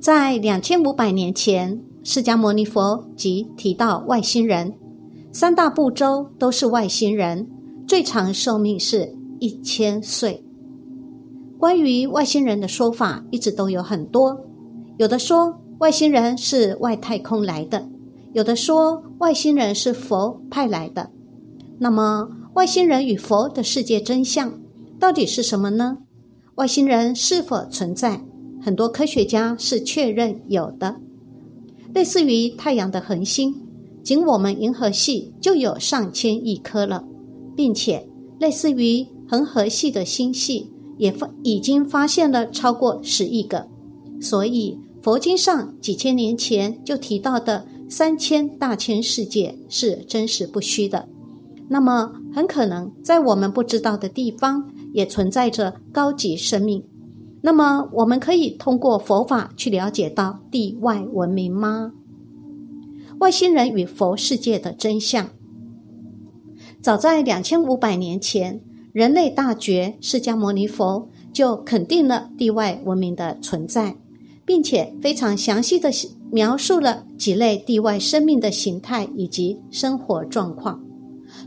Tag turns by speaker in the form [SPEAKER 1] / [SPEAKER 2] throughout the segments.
[SPEAKER 1] 在两千五百年前，释迦牟尼佛即提到外星人，三大部洲都是外星人，最长寿命是一千岁。关于外星人的说法一直都有很多，有的说外星人是外太空来的，有的说外星人是佛派来的。那么，外星人与佛的世界真相到底是什么呢？外星人是否存在？很多科学家是确认有的。类似于太阳的恒星，仅我们银河系就有上千亿颗了，并且类似于恒河系的星系也发已经发现了超过十亿个。所以，佛经上几千年前就提到的三千大千世界是真实不虚的。那么，很可能在我们不知道的地方，也存在着高级生命。那么，我们可以通过佛法去了解到地外文明吗？外星人与佛世界的真相。早在两千五百年前，人类大觉释迦牟尼佛就肯定了地外文明的存在，并且非常详细的描述了几类地外生命的形态以及生活状况。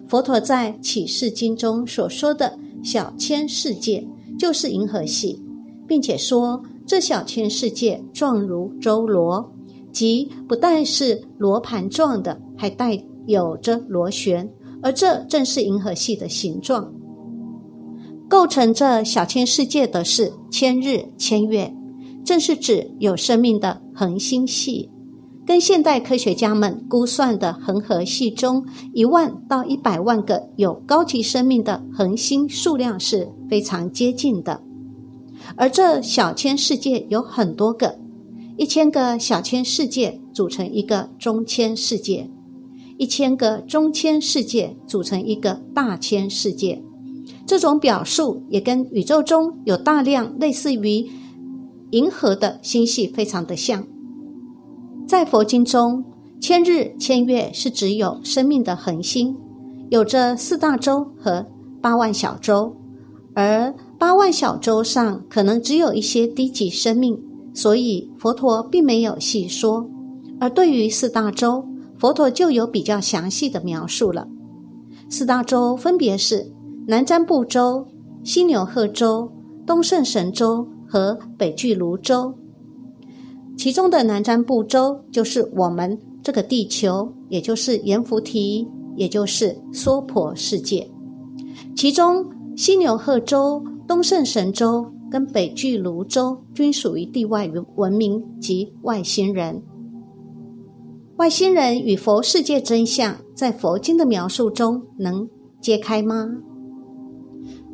[SPEAKER 1] 佛陀在启示经中所说的小千世界，就是银河系，并且说这小千世界状如周罗，即不但是罗盘状的，还带有着螺旋，而这正是银河系的形状。构成这小千世界的是千日千月，正是指有生命的恒星系。跟现代科学家们估算的恒河系中一万到一百万个有高级生命的恒星数量是非常接近的，而这小千世界有很多个，一千个小千世界组成一个中千世界，一千个中千世界组成一个大千世界。这种表述也跟宇宙中有大量类似于银河的星系非常的像。在佛经中，千日千月是指有生命的恒星，有着四大洲和八万小洲，而八万小洲上可能只有一些低级生命，所以佛陀并没有细说。而对于四大洲，佛陀就有比较详细的描述了。四大洲分别是南瞻部洲、西牛贺洲、东胜神洲和北俱卢洲。其中的南瞻部洲就是我们这个地球，也就是阎浮提，也就是娑婆世界。其中西牛贺洲、东胜神州跟北俱卢洲均属于地外文明及外星人。外星人与佛世界真相，在佛经的描述中能揭开吗？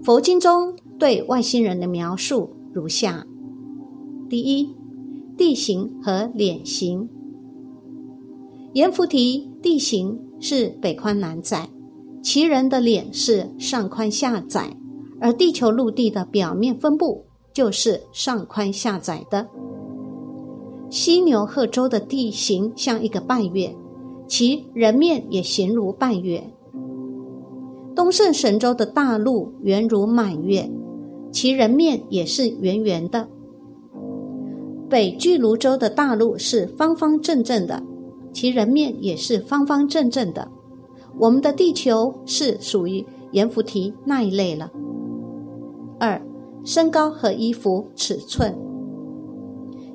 [SPEAKER 1] 佛经中对外星人的描述如下：第一。地形和脸型，阎浮提地形是北宽南窄，其人的脸是上宽下窄，而地球陆地的表面分布就是上宽下窄的。犀牛贺州的地形像一个半月，其人面也形如半月。东胜神州的大陆圆如满月，其人面也是圆圆的。北俱泸州的大陆是方方正正的，其人面也是方方正正的。我们的地球是属于阎浮提那一类了。二、身高和衣服尺寸，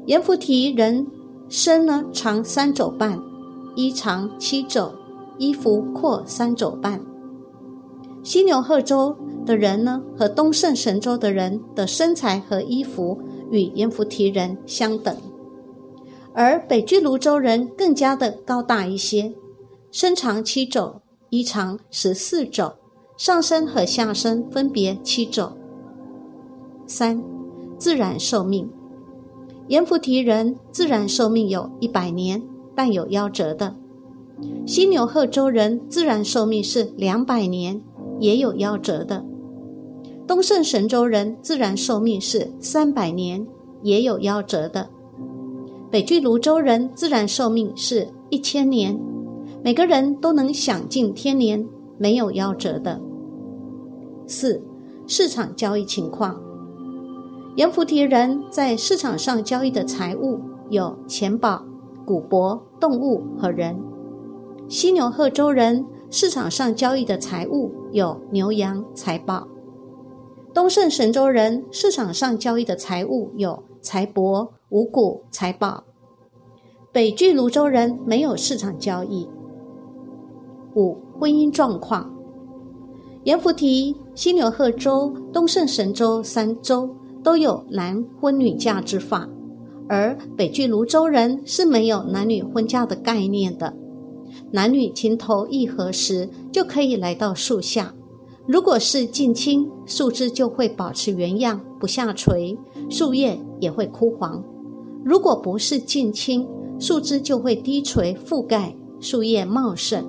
[SPEAKER 1] 阎浮提人身呢长三肘半，衣长七肘，衣服阔三肘半。犀牛贺州的人呢和东胜神州的人的身材和衣服。与阎浮提人相等，而北俱泸州人更加的高大一些，身长七肘，衣长十四肘，上身和下身分别七肘。三、自然寿命，阎浮提人自然寿命有一百年，但有夭折的；犀牛贺州人自然寿命是两百年，也有夭折的。东胜神州人自然寿命是三百年，也有夭折的；北俱泸州人自然寿命是一千年，每个人都能享尽天年，没有夭折的。四、市场交易情况，阎浮提人在市场上交易的财物有钱宝、古帛、动物和人。犀牛贺州人市场上交易的财物有牛羊财宝。东胜神州人市场上交易的财物有财帛、五谷、财宝。北距泸州人没有市场交易。五、婚姻状况。盐福提、犀牛贺州、东胜神州三州都有男婚女嫁之法，而北距泸州人是没有男女婚嫁的概念的。男女情投意合时，就可以来到树下。如果是近亲，树枝就会保持原样，不下垂，树叶也会枯黄；如果不是近亲，树枝就会低垂覆盖，树叶茂盛，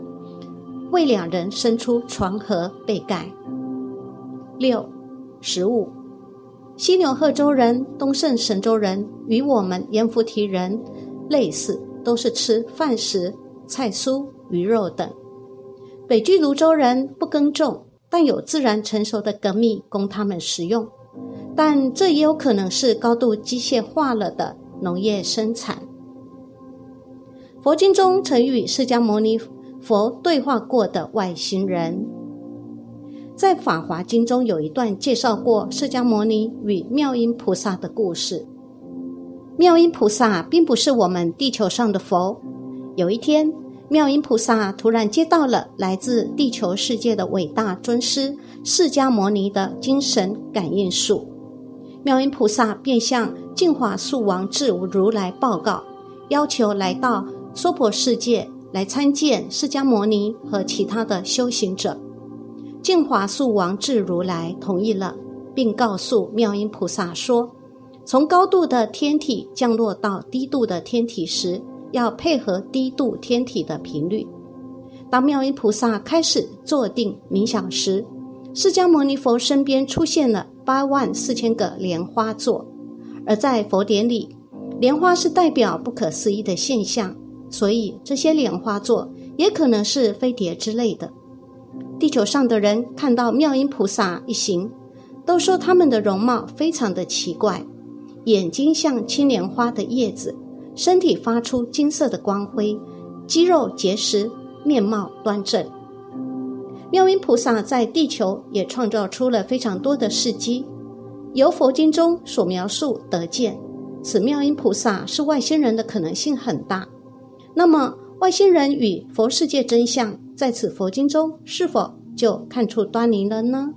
[SPEAKER 1] 为两人伸出床和被盖。六，食物。犀牛贺州人、东胜神州人与我们盐福提人类似，都是吃饭食。菜蔬、鱼肉等。北距泸州人不耕种，但有自然成熟的粳米供他们食用。但这也有可能是高度机械化了的农业生产。佛经中曾与释迦牟尼佛对话过的外星人，在《法华经》中有一段介绍过释迦牟尼与妙音菩萨的故事。妙音菩萨并不是我们地球上的佛。有一天，妙音菩萨突然接到了来自地球世界的伟大尊师释迦牟尼的精神感应术。妙音菩萨便向净华树王智如来报告，要求来到娑婆世界来参见释迦牟尼和其他的修行者。净华树王智如来同意了，并告诉妙音菩萨说：“从高度的天体降落到低度的天体时。”要配合低度天体的频率。当妙音菩萨开始坐定冥想时，释迦牟尼佛身边出现了八万四千个莲花座。而在佛典里，莲花是代表不可思议的现象，所以这些莲花座也可能是飞碟之类的。地球上的人看到妙音菩萨一行，都说他们的容貌非常的奇怪，眼睛像青莲花的叶子。身体发出金色的光辉，肌肉结实，面貌端正。妙音菩萨在地球也创造出了非常多的事迹，由佛经中所描述得见，此妙音菩萨是外星人的可能性很大。那么，外星人与佛世界真相在此佛经中是否就看出端倪了呢？